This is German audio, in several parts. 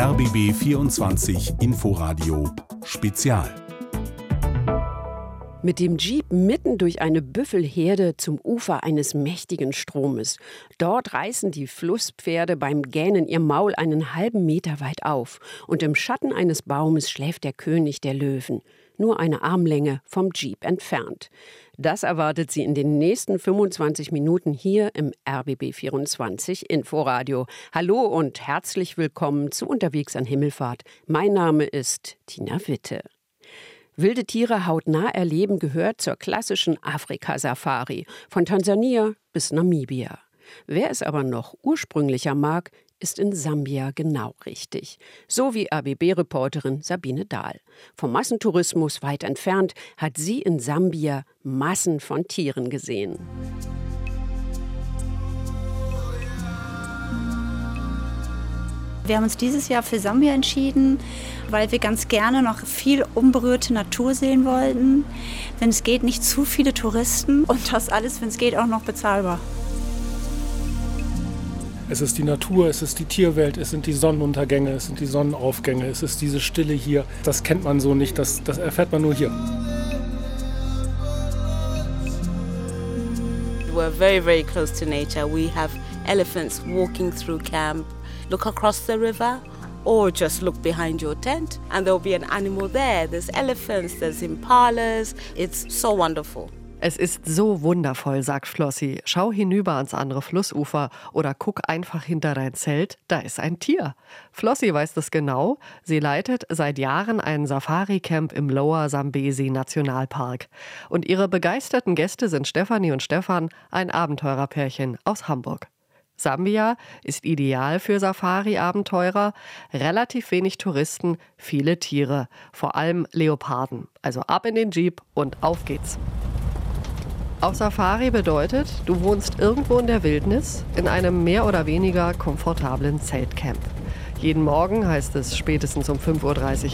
RBB 24 Inforadio Spezial. Mit dem Jeep mitten durch eine Büffelherde zum Ufer eines mächtigen Stromes. Dort reißen die Flusspferde beim Gähnen ihr Maul einen halben Meter weit auf. Und im Schatten eines Baumes schläft der König der Löwen. Nur eine Armlänge vom Jeep entfernt. Das erwartet Sie in den nächsten 25 Minuten hier im RBB 24 Inforadio. Hallo und herzlich willkommen zu Unterwegs an Himmelfahrt. Mein Name ist Tina Witte. Wilde Tiere hautnah erleben gehört zur klassischen Afrika-Safari, von Tansania bis Namibia. Wer es aber noch ursprünglicher mag, ist in Sambia genau richtig. So wie ABB-Reporterin Sabine Dahl. Vom Massentourismus weit entfernt hat sie in Sambia Massen von Tieren gesehen. Wir haben uns dieses Jahr für Sambia entschieden, weil wir ganz gerne noch viel unberührte Natur sehen wollten. Wenn es geht, nicht zu viele Touristen und das alles, wenn es geht, auch noch bezahlbar. Es ist die Natur, es ist die Tierwelt, es sind die Sonnenuntergänge, es sind die Sonnenaufgänge, es ist diese Stille hier. Das kennt man so nicht, das, das erfährt man nur hier. We're very, very close to nature. We have elephants walking through camp. Look across the river or just look behind your tent and there'll be an animal there. There's elephants, there's impalas. It's so wonderful. Es ist so wundervoll, sagt Flossi. Schau hinüber ans andere Flussufer oder guck einfach hinter dein Zelt, da ist ein Tier. Flossi weiß das genau. Sie leitet seit Jahren ein Safari-Camp im Lower Zambesi Nationalpark. Und ihre begeisterten Gäste sind Stefanie und Stefan, ein Abenteurerpärchen aus Hamburg. Sambia ist ideal für Safari-Abenteurer, relativ wenig Touristen, viele Tiere, vor allem Leoparden. Also ab in den Jeep und auf geht's. Auf Safari bedeutet, du wohnst irgendwo in der Wildnis in einem mehr oder weniger komfortablen Zeltcamp. Jeden Morgen heißt es spätestens um 5.30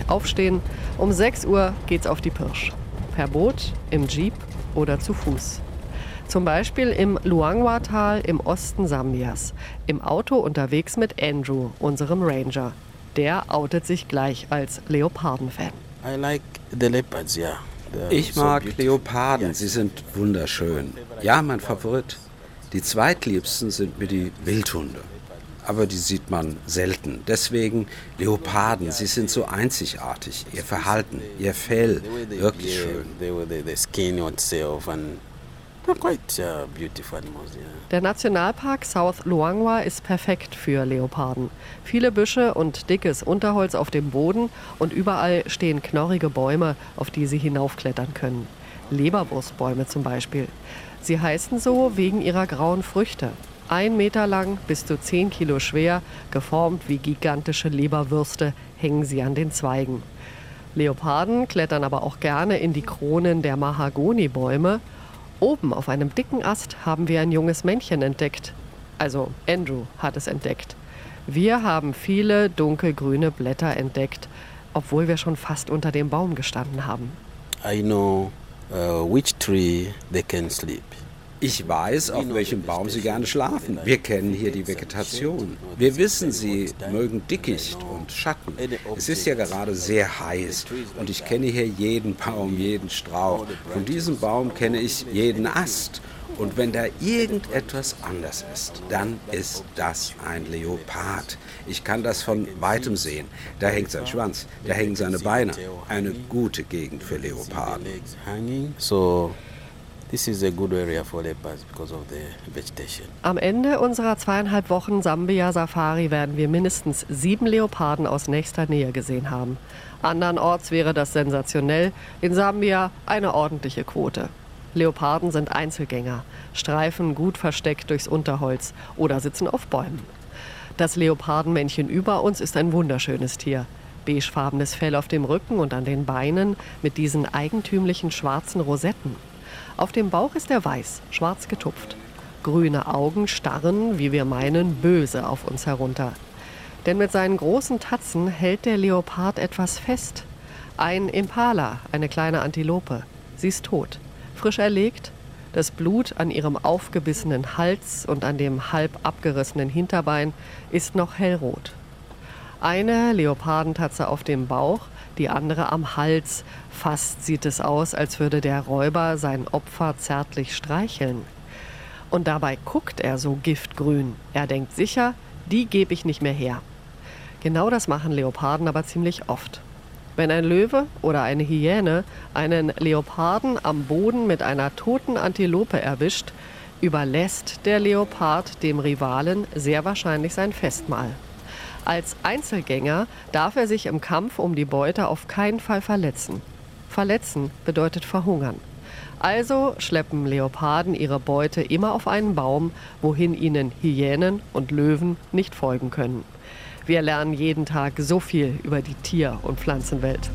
Uhr aufstehen, um 6 Uhr geht's auf die Pirsch. Per Boot, im Jeep oder zu Fuß. Zum Beispiel im Luangwa-Tal im Osten Sambias. Im Auto unterwegs mit Andrew, unserem Ranger. Der outet sich gleich als Leoparden-Fan. I like the leopards, yeah. Ich mag Leoparden, sie sind wunderschön. Ja, mein Favorit. Die zweitliebsten sind mir die Wildhunde. Aber die sieht man selten. Deswegen Leoparden, sie sind so einzigartig. Ihr Verhalten, ihr Fell, wirklich schön. Der Nationalpark South Luangwa ist perfekt für Leoparden. Viele Büsche und dickes Unterholz auf dem Boden und überall stehen knorrige Bäume, auf die sie hinaufklettern können. Leberwurstbäume zum Beispiel. Sie heißen so wegen ihrer grauen Früchte. Ein Meter lang, bis zu zehn Kilo schwer, geformt wie gigantische Leberwürste, hängen sie an den Zweigen. Leoparden klettern aber auch gerne in die Kronen der Mahagonibäume Oben auf einem dicken Ast haben wir ein junges Männchen entdeckt. Also Andrew hat es entdeckt. Wir haben viele dunkelgrüne Blätter entdeckt, obwohl wir schon fast unter dem Baum gestanden haben. I know uh, which tree they can sleep. Ich weiß, auf welchem Baum sie gerne schlafen. Wir kennen hier die Vegetation. Wir wissen, sie mögen Dickicht und Schatten. Es ist ja gerade sehr heiß und ich kenne hier jeden Baum, jeden Strauch. Von diesem Baum kenne ich jeden Ast. Und wenn da irgendetwas anders ist, dann ist das ein Leopard. Ich kann das von weitem sehen. Da hängt sein Schwanz, da hängen seine Beine. Eine gute Gegend für Leoparden. So This is a good area for leopards because of the vegetation. Am Ende unserer zweieinhalb Wochen Sambia-Safari werden wir mindestens sieben Leoparden aus nächster Nähe gesehen haben. Andernorts wäre das sensationell, in Sambia eine ordentliche Quote. Leoparden sind Einzelgänger, streifen gut versteckt durchs Unterholz oder sitzen auf Bäumen. Das Leopardenmännchen über uns ist ein wunderschönes Tier. Beigefarbenes Fell auf dem Rücken und an den Beinen mit diesen eigentümlichen schwarzen Rosetten. Auf dem Bauch ist er weiß, schwarz getupft. Grüne Augen starren, wie wir meinen, böse auf uns herunter. Denn mit seinen großen Tatzen hält der Leopard etwas fest. Ein Impala, eine kleine Antilope. Sie ist tot, frisch erlegt. Das Blut an ihrem aufgebissenen Hals und an dem halb abgerissenen Hinterbein ist noch hellrot. Eine Leopardentatze auf dem Bauch, die andere am Hals. Fast sieht es aus, als würde der Räuber sein Opfer zärtlich streicheln. Und dabei guckt er so giftgrün. Er denkt sicher, die gebe ich nicht mehr her. Genau das machen Leoparden aber ziemlich oft. Wenn ein Löwe oder eine Hyäne einen Leoparden am Boden mit einer toten Antilope erwischt, überlässt der Leopard dem Rivalen sehr wahrscheinlich sein Festmahl. Als Einzelgänger darf er sich im Kampf um die Beute auf keinen Fall verletzen. Verletzen bedeutet verhungern. Also schleppen Leoparden ihre Beute immer auf einen Baum, wohin ihnen Hyänen und Löwen nicht folgen können. Wir lernen jeden Tag so viel über die Tier- und Pflanzenwelt.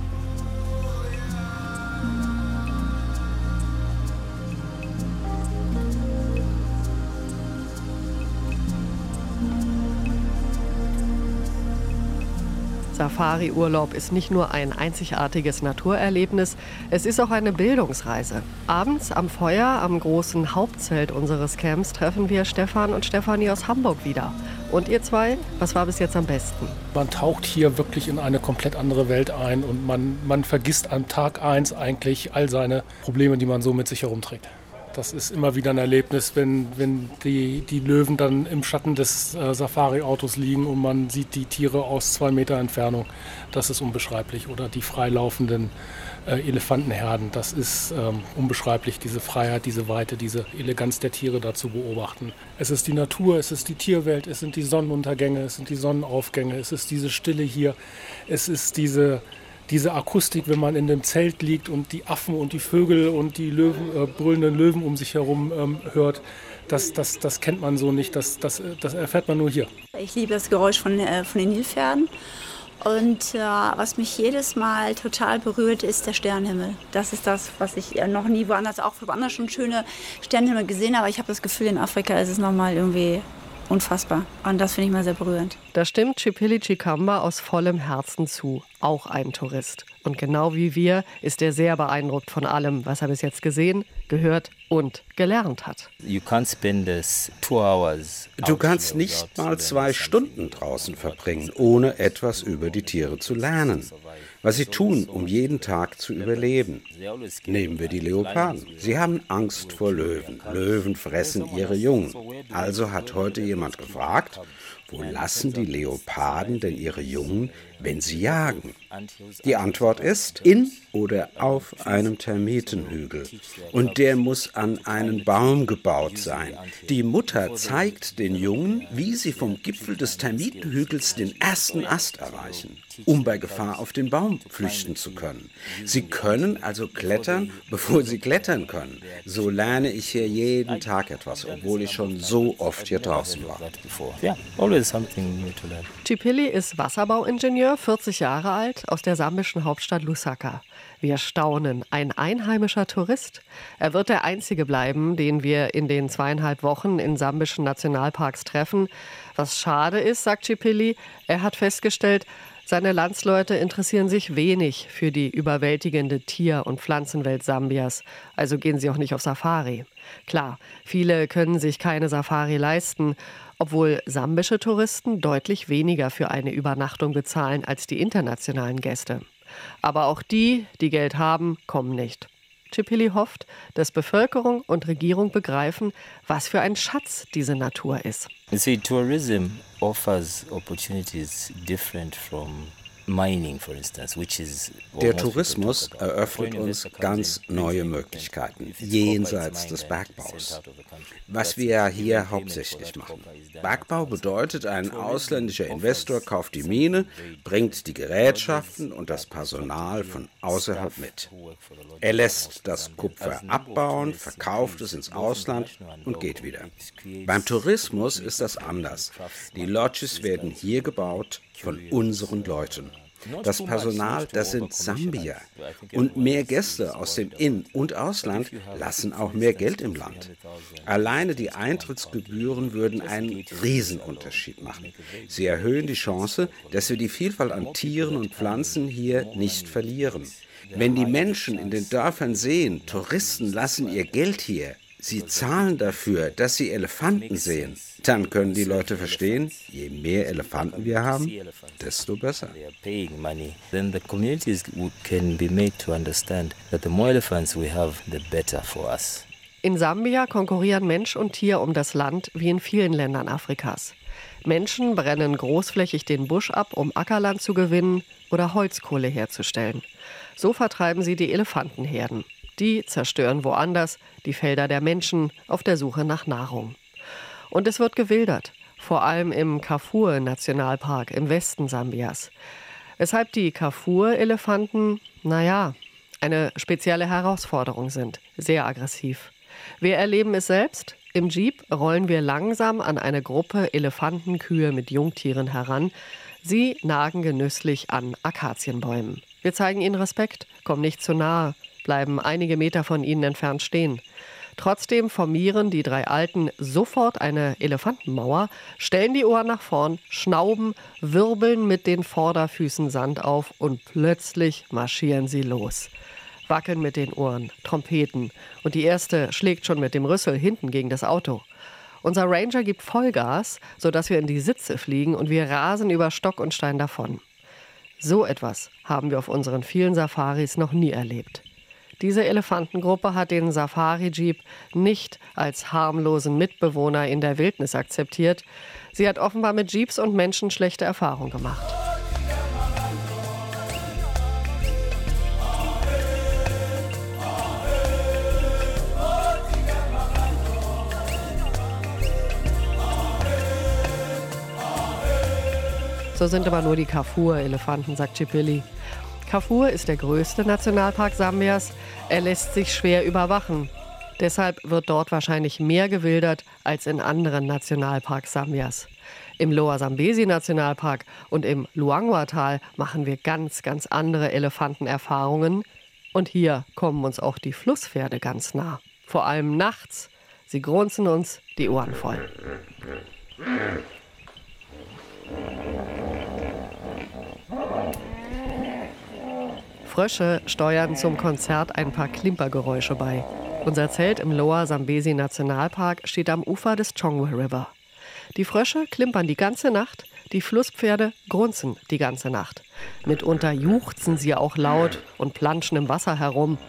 Safari-Urlaub ist nicht nur ein einzigartiges Naturerlebnis, es ist auch eine Bildungsreise. Abends am Feuer am großen Hauptzelt unseres Camps treffen wir Stefan und Stefanie aus Hamburg wieder. Und ihr zwei, was war bis jetzt am besten? Man taucht hier wirklich in eine komplett andere Welt ein und man, man vergisst am Tag eins eigentlich all seine Probleme, die man so mit sich herumträgt. Das ist immer wieder ein Erlebnis, wenn, wenn die, die Löwen dann im Schatten des äh, Safari-Autos liegen und man sieht die Tiere aus zwei Meter Entfernung. Das ist unbeschreiblich. Oder die freilaufenden äh, Elefantenherden. Das ist ähm, unbeschreiblich, diese Freiheit, diese Weite, diese Eleganz der Tiere da zu beobachten. Es ist die Natur, es ist die Tierwelt, es sind die Sonnenuntergänge, es sind die Sonnenaufgänge, es ist diese Stille hier, es ist diese diese Akustik, wenn man in dem Zelt liegt und die Affen und die Vögel und die Löwen, äh, brüllenden Löwen um sich herum ähm, hört, das, das, das kennt man so nicht. Das, das, das erfährt man nur hier. Ich liebe das Geräusch von, äh, von den Nilpferden. Und äh, was mich jedes Mal total berührt, ist der Sternenhimmel. Das ist das, was ich noch nie woanders, auch woanders schon schöne Sternenhimmel gesehen habe. Ich habe das Gefühl, in Afrika ist es nochmal irgendwie unfassbar. Und das finde ich mal sehr berührend. Da stimmt Chipili Chikamba aus vollem Herzen zu. Auch ein Tourist. Und genau wie wir ist er sehr beeindruckt von allem, was er bis jetzt gesehen, gehört und gelernt hat. Du kannst nicht mal zwei Stunden draußen verbringen, ohne etwas über die Tiere zu lernen was sie tun, um jeden Tag zu überleben. Nehmen wir die Leoparden. Sie haben Angst vor Löwen. Löwen fressen ihre Jungen. Also hat heute jemand gefragt, wo lassen die Leoparden denn ihre Jungen, wenn sie jagen? Die Antwort ist in oder auf einem Termitenhügel. Und der muss an einen Baum gebaut sein. Die Mutter zeigt den Jungen, wie sie vom Gipfel des Termitenhügels den ersten Ast erreichen, um bei Gefahr auf den Baum flüchten zu können. Sie können also klettern, bevor sie klettern können. So lerne ich hier jeden Tag etwas, obwohl ich schon so oft hier draußen war. Chipili ist Wasserbauingenieur, 40 Jahre alt, aus der sambischen Hauptstadt Lusaka. Wir staunen, ein einheimischer Tourist. Er wird der einzige bleiben, den wir in den zweieinhalb Wochen in sambischen Nationalparks treffen. Was schade ist, sagt Chipili, er hat festgestellt, seine Landsleute interessieren sich wenig für die überwältigende Tier- und Pflanzenwelt Sambias, also gehen sie auch nicht auf Safari. Klar, viele können sich keine Safari leisten, obwohl sambische Touristen deutlich weniger für eine Übernachtung bezahlen als die internationalen Gäste. Aber auch die, die Geld haben, kommen nicht. Chipili hofft, dass Bevölkerung und Regierung begreifen, was für ein Schatz diese Natur ist. You see, tourism offers opportunities different from der Tourismus eröffnet uns ganz neue Möglichkeiten jenseits des Bergbaus, was wir hier hauptsächlich machen. Bergbau bedeutet, ein ausländischer Investor kauft die Mine, bringt die Gerätschaften und das Personal von außerhalb mit. Er lässt das Kupfer abbauen, verkauft es ins Ausland und geht wieder. Beim Tourismus ist das anders. Die Lodges werden hier gebaut von unseren Leuten. Das Personal, das sind Sambier. Und mehr Gäste aus dem In- und Ausland lassen auch mehr Geld im Land. Alleine die Eintrittsgebühren würden einen Riesenunterschied machen. Sie erhöhen die Chance, dass wir die Vielfalt an Tieren und Pflanzen hier nicht verlieren. Wenn die Menschen in den Dörfern sehen, Touristen lassen ihr Geld hier, Sie zahlen dafür, dass sie Elefanten sehen. Dann können die Leute verstehen, je mehr Elefanten wir haben, desto besser. Then the communities can be made to understand that the more elephants we have, the better for us. In Sambia konkurrieren Mensch und Tier um das Land wie in vielen Ländern Afrikas. Menschen brennen großflächig den Busch ab, um Ackerland zu gewinnen oder Holzkohle herzustellen. So vertreiben sie die Elefantenherden. Die zerstören woanders die Felder der Menschen auf der Suche nach Nahrung. Und es wird gewildert, vor allem im Kafur-Nationalpark im Westen Sambias. Weshalb die Kafur-Elefanten, naja, eine spezielle Herausforderung sind, sehr aggressiv. Wir erleben es selbst. Im Jeep rollen wir langsam an eine Gruppe Elefantenkühe mit Jungtieren heran. Sie nagen genüsslich an Akazienbäumen. Wir zeigen ihnen Respekt, kommen nicht zu nahe, bleiben einige Meter von ihnen entfernt stehen. Trotzdem formieren die drei Alten sofort eine Elefantenmauer, stellen die Ohren nach vorn, schnauben, wirbeln mit den Vorderfüßen Sand auf und plötzlich marschieren sie los. Wackeln mit den Ohren, Trompeten und die erste schlägt schon mit dem Rüssel hinten gegen das Auto. Unser Ranger gibt Vollgas, sodass wir in die Sitze fliegen und wir rasen über Stock und Stein davon. So etwas haben wir auf unseren vielen Safaris noch nie erlebt. Diese Elefantengruppe hat den Safari-Jeep nicht als harmlosen Mitbewohner in der Wildnis akzeptiert. Sie hat offenbar mit Jeeps und Menschen schlechte Erfahrungen gemacht. So sind aber nur die Kafur-Elefanten, sagt Chipilli. Kafur ist der größte Nationalpark Sambias. Er lässt sich schwer überwachen. Deshalb wird dort wahrscheinlich mehr gewildert als in anderen Nationalparks Sambias. Im Lower Sambesi Nationalpark und im Luangwa-Tal machen wir ganz, ganz andere Elefantenerfahrungen. Und hier kommen uns auch die Flusspferde ganz nah. Vor allem nachts. Sie grunzen uns die Ohren voll. Frösche steuern zum Konzert ein paar Klimpergeräusche bei. Unser Zelt im Lower Sambesi Nationalpark steht am Ufer des Chongwe River. Die Frösche klimpern die ganze Nacht, die Flusspferde grunzen die ganze Nacht. Mitunter juchzen sie auch laut und planschen im Wasser herum.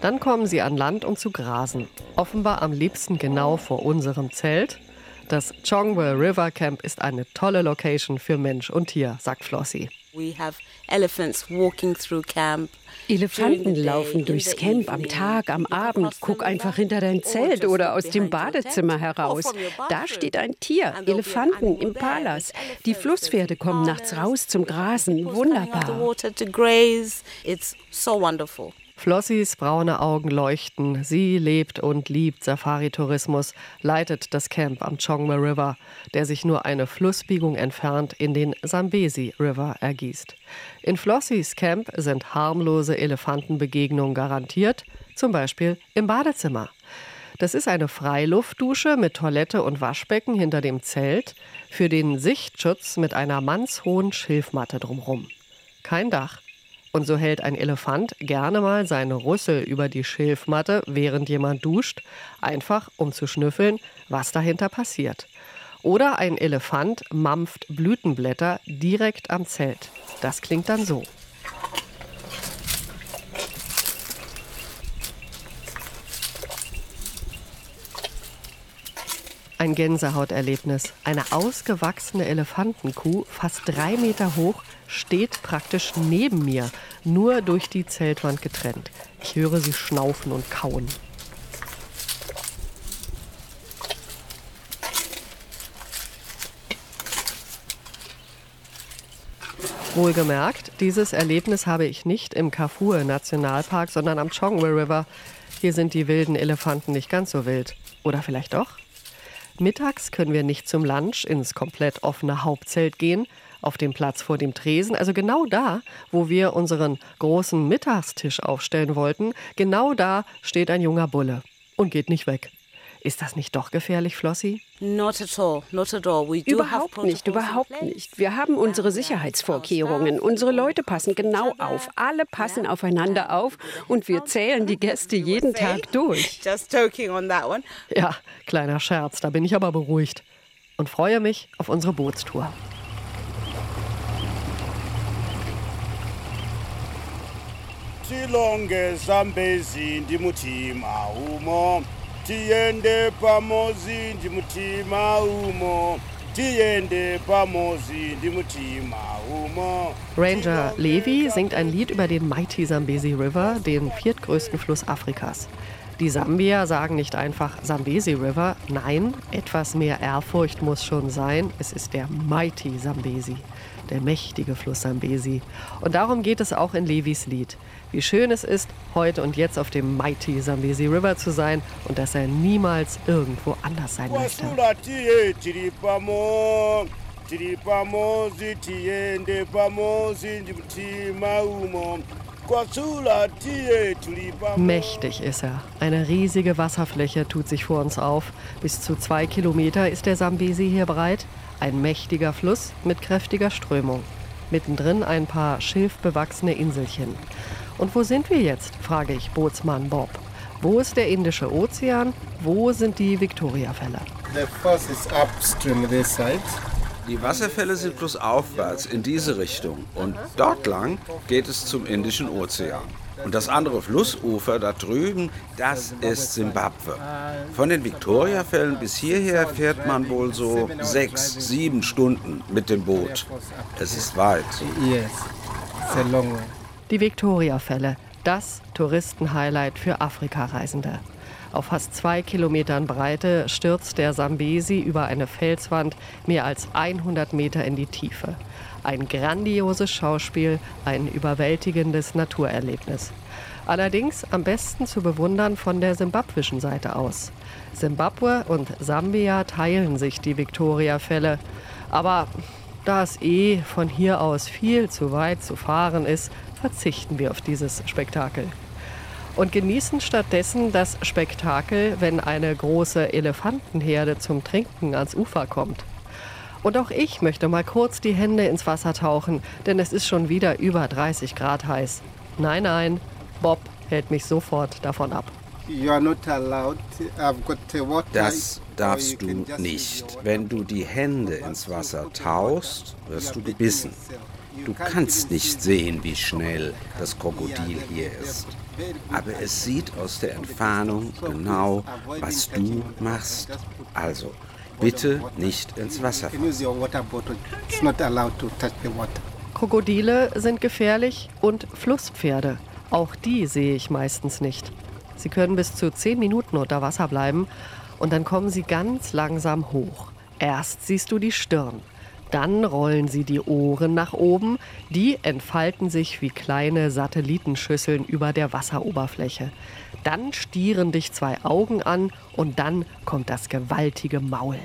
Dann kommen sie an Land, um zu grasen. Offenbar am liebsten genau vor unserem Zelt. Das Chongwe River Camp ist eine tolle Location für Mensch und Tier, sagt Flossie. Elefanten laufen durchs Camp am Tag, am Abend. Guck einfach hinter dein Zelt oder aus dem Badezimmer heraus. Da steht ein Tier, Elefanten, Impalas. Die Flusspferde kommen nachts raus zum Grasen. Wunderbar. Flossys braune Augen leuchten. Sie lebt und liebt Safari-Tourismus, leitet das Camp am Chongme River, der sich nur eine Flussbiegung entfernt in den Sambesi River ergießt. In Flossys Camp sind harmlose Elefantenbegegnungen garantiert, zum Beispiel im Badezimmer. Das ist eine Freiluftdusche mit Toilette und Waschbecken hinter dem Zelt, für den Sichtschutz mit einer mannshohen Schilfmatte drumherum. Kein Dach, und so hält ein Elefant gerne mal seine Rüssel über die Schilfmatte, während jemand duscht, einfach um zu schnüffeln, was dahinter passiert. Oder ein Elefant mampft Blütenblätter direkt am Zelt. Das klingt dann so. Ein Gänsehauterlebnis. Eine ausgewachsene Elefantenkuh, fast drei Meter hoch, steht praktisch neben mir, nur durch die Zeltwand getrennt. Ich höre sie schnaufen und kauen. Wohlgemerkt, dieses Erlebnis habe ich nicht im Kafue Nationalpark, sondern am Chongwe River. Hier sind die wilden Elefanten nicht ganz so wild. Oder vielleicht doch? Mittags können wir nicht zum Lunch ins komplett offene Hauptzelt gehen, auf dem Platz vor dem Tresen, also genau da, wo wir unseren großen Mittagstisch aufstellen wollten, genau da steht ein junger Bulle und geht nicht weg. Ist das nicht doch gefährlich, Flossi? Not at all, not at all. We do überhaupt nicht, überhaupt nicht. Wir haben unsere Sicherheitsvorkehrungen. Unsere Leute passen genau auf. Alle passen aufeinander auf und wir zählen die Gäste jeden Tag durch. Just joking on that one. Ja, kleiner Scherz, da bin ich aber beruhigt und freue mich auf unsere Bootstour. Tilonge zambezi ndi mutima umo tiyende pamozi ndi mutima umo tiyende pamozi ndi mutima umo Ranger Levi singt ein Lied über den Mighty Zambezi River, den viertgrößten Fluss Afrikas. Die Sambier sagen nicht einfach Zambezi River, nein, etwas mehr Ehrfurcht muss schon sein. Es ist der Mighty Zambezi, der mächtige Fluss Zambezi. Und darum geht es auch in Levis Lied. Wie schön es ist, heute und jetzt auf dem Mighty Zambezi River zu sein und dass er niemals irgendwo anders sein möchte. Mächtig ist er. Eine riesige Wasserfläche tut sich vor uns auf. Bis zu zwei Kilometer ist der Sambesi hier breit. Ein mächtiger Fluss mit kräftiger Strömung. Mittendrin ein paar schilfbewachsene Inselchen. Und wo sind wir jetzt? frage ich Bootsmann Bob. Wo ist der Indische Ozean? Wo sind die Victoriafälle? The first is upstream this side. Die Wasserfälle sind flussaufwärts in diese Richtung und dort lang geht es zum Indischen Ozean. Und das andere Flussufer da drüben, das ist Simbabwe. Von den Victoriafällen bis hierher fährt man wohl so sechs, sieben Stunden mit dem Boot. Es ist weit. Yes, it's a long way. Die Victoriafälle, das Touristenhighlight für Afrikareisende. Auf fast zwei Kilometern Breite stürzt der Sambesi über eine Felswand mehr als 100 Meter in die Tiefe. Ein grandioses Schauspiel, ein überwältigendes Naturerlebnis. Allerdings am besten zu bewundern von der simbabwischen Seite aus. Simbabwe und Sambia teilen sich die Victoriafälle. Aber da es eh von hier aus viel zu weit zu fahren ist, verzichten wir auf dieses Spektakel. Und genießen stattdessen das Spektakel, wenn eine große Elefantenherde zum Trinken ans Ufer kommt. Und auch ich möchte mal kurz die Hände ins Wasser tauchen, denn es ist schon wieder über 30 Grad heiß. Nein, nein, Bob hält mich sofort davon ab. Das darfst du nicht. Wenn du die Hände ins Wasser tauchst, wirst du gebissen. Du kannst nicht sehen, wie schnell das Krokodil hier ist. Aber es sieht aus der Entfernung genau, was du machst. Also, bitte nicht ins Wasser water. Krokodile sind gefährlich und Flusspferde. Auch die sehe ich meistens nicht. Sie können bis zu 10 Minuten unter Wasser bleiben und dann kommen sie ganz langsam hoch. Erst siehst du die Stirn, dann rollen sie die Ohren nach oben, die entfalten sich wie kleine Satellitenschüsseln über der Wasseroberfläche. Dann stieren dich zwei Augen an und dann kommt das gewaltige Maul.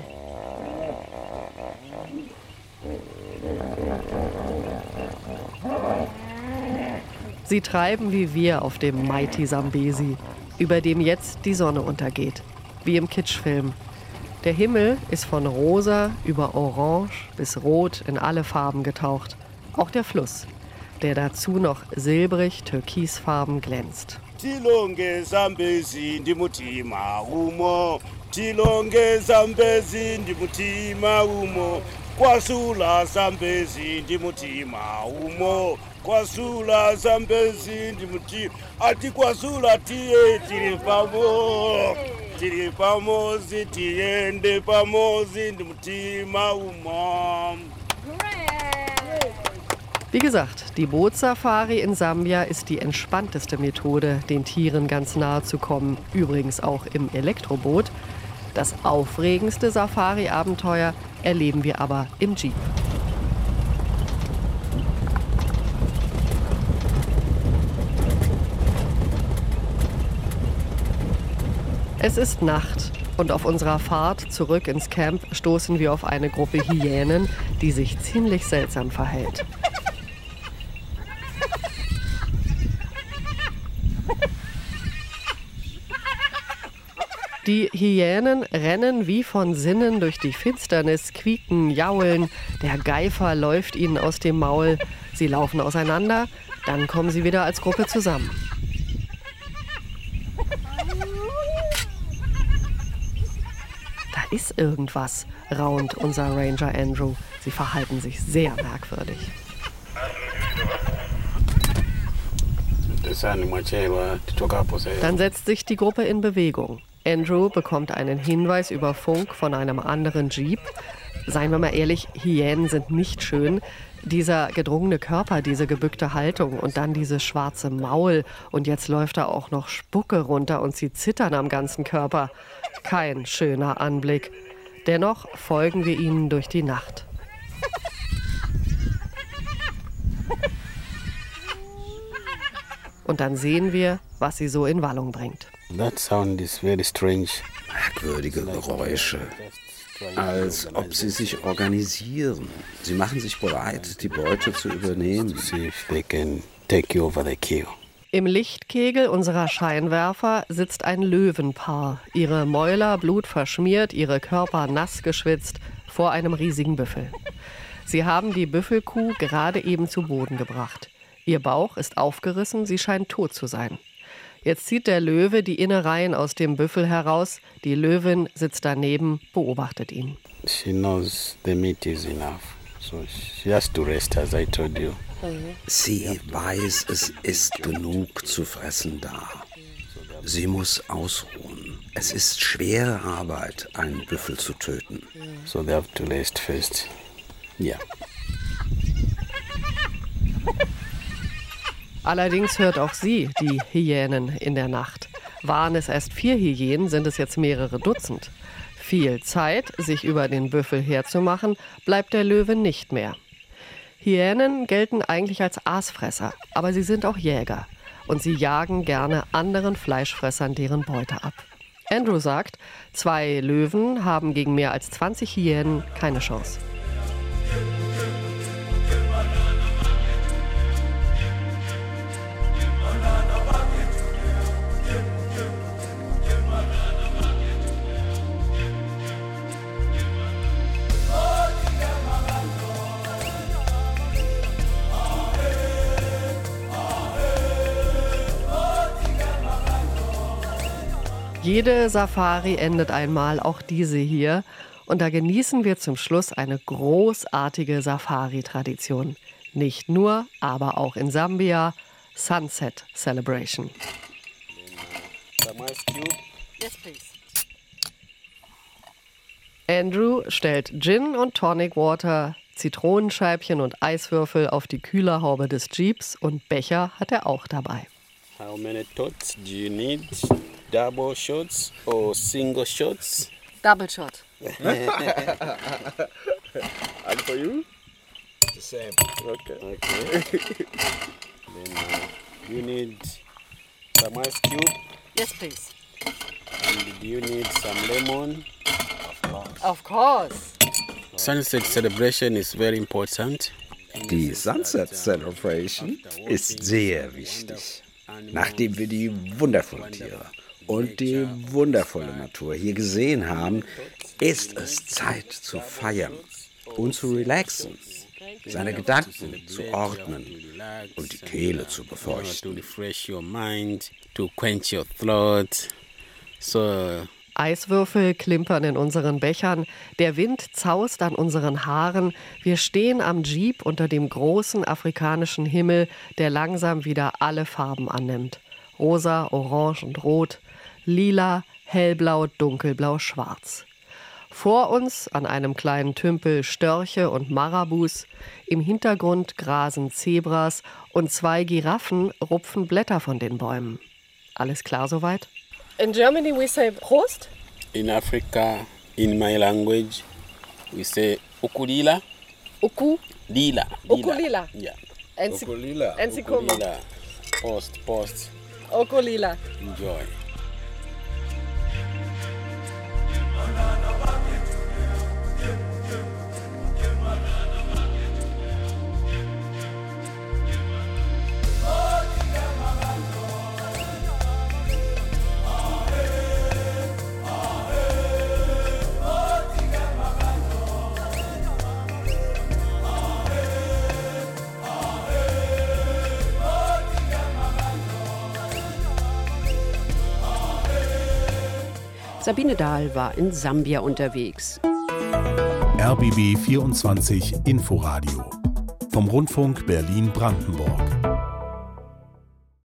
Sie treiben wie wir auf dem Mighty Sambesi, über dem jetzt die Sonne untergeht, wie im Kitschfilm. Der Himmel ist von rosa über orange bis rot in alle Farben getaucht. Auch der Fluss, der dazu noch silbrig türkisfarben glänzt. kwasula zambezi ndi mutima umo kwasula zambezi ndi mutima ati kwasula tiye tili pamo tili pamozi tiyende pamozi ndi mutima umo Wie gesagt, die Bootsafari in Sambia ist die entspannteste Methode, den Tieren ganz nahe zu kommen. Übrigens auch im Elektroboot. Das aufregendste Safari-Abenteuer erleben wir aber im Jeep. Es ist Nacht und auf unserer Fahrt zurück ins Camp stoßen wir auf eine Gruppe Hyänen, die sich ziemlich seltsam verhält. Die Hyänen rennen wie von Sinnen durch die Finsternis, quieken, jaulen. Der Geifer läuft ihnen aus dem Maul. Sie laufen auseinander, dann kommen sie wieder als Gruppe zusammen. Ist irgendwas, raunt unser Ranger Andrew. Sie verhalten sich sehr merkwürdig. Dann setzt sich die Gruppe in Bewegung. Andrew bekommt einen Hinweis über Funk von einem anderen Jeep. Seien wir mal ehrlich, Hyänen sind nicht schön. Dieser gedrungene Körper, diese gebückte Haltung und dann dieses schwarze Maul und jetzt läuft da auch noch Spucke runter und sie zittern am ganzen Körper. Kein schöner Anblick. Dennoch folgen wir ihnen durch die Nacht. Und dann sehen wir, was sie so in Wallung bringt. That sound is very strange. Merkwürdige Geräusche. Als ob sie sich organisieren. Sie machen sich bereit, die Beute zu übernehmen. See if they can take over the kill. Im Lichtkegel unserer Scheinwerfer sitzt ein Löwenpaar, ihre Mäuler blutverschmiert, ihre Körper nass geschwitzt, vor einem riesigen Büffel. Sie haben die Büffelkuh gerade eben zu Boden gebracht. Ihr Bauch ist aufgerissen, sie scheint tot zu sein. Jetzt zieht der Löwe die Innereien aus dem Büffel heraus. Die Löwin sitzt daneben, beobachtet ihn. She knows the meat is enough. So she has to rest, as I told you. Sie weiß, es ist genug zu fressen da. Sie muss ausruhen. Es ist schwere Arbeit, einen Büffel zu töten. So they have to rest first. Yeah. Allerdings hört auch sie die Hyänen in der Nacht. Waren es erst vier Hyänen, sind es jetzt mehrere Dutzend. Viel Zeit, sich über den Büffel herzumachen, bleibt der Löwe nicht mehr. Hyänen gelten eigentlich als Aasfresser, aber sie sind auch Jäger. Und sie jagen gerne anderen Fleischfressern deren Beute ab. Andrew sagt, zwei Löwen haben gegen mehr als 20 Hyänen keine Chance. Jede Safari endet einmal, auch diese hier. Und da genießen wir zum Schluss eine großartige Safari-Tradition. Nicht nur, aber auch in Sambia, Sunset Celebration. Andrew stellt Gin und Tonic Water, Zitronenscheibchen und Eiswürfel auf die Kühlerhaube des Jeeps und Becher hat er auch dabei. How many tots do you need? Double shots or single shots? Double Shot. and for you? The same. Okay. Okay. then uh, you need some ice cube. Yes, please. And do you need some lemon? Of course. Sunset celebration is very important. Die Sunset Celebration ist sehr wichtig. Nachdem wir die wundervollen Tiere und die wundervolle Natur hier gesehen haben, ist es Zeit zu feiern und zu relaxen, seine Gedanken zu ordnen und die Kehle zu To befeuchten. refresh your mind, to quench your throat. So Eiswürfel klimpern in unseren Bechern, der Wind zaust an unseren Haaren, wir stehen am Jeep unter dem großen afrikanischen Himmel, der langsam wieder alle Farben annimmt. Rosa, Orange und Rot, Lila, Hellblau, Dunkelblau, Schwarz. Vor uns an einem kleinen Tümpel Störche und Marabus, im Hintergrund grasen Zebras und zwei Giraffen rupfen Blätter von den Bäumen. Alles klar soweit? In Germany we say Prost. in Africa, in my language, we say ukulila, Uku, lila. Ukulila. Yeah. Ensi- Ukulila. Ensikoma. Ukulila. Post, post. Okulila. Enjoy. Sabine Dahl war in Sambia unterwegs. RBB 24 Inforadio vom Rundfunk Berlin-Brandenburg.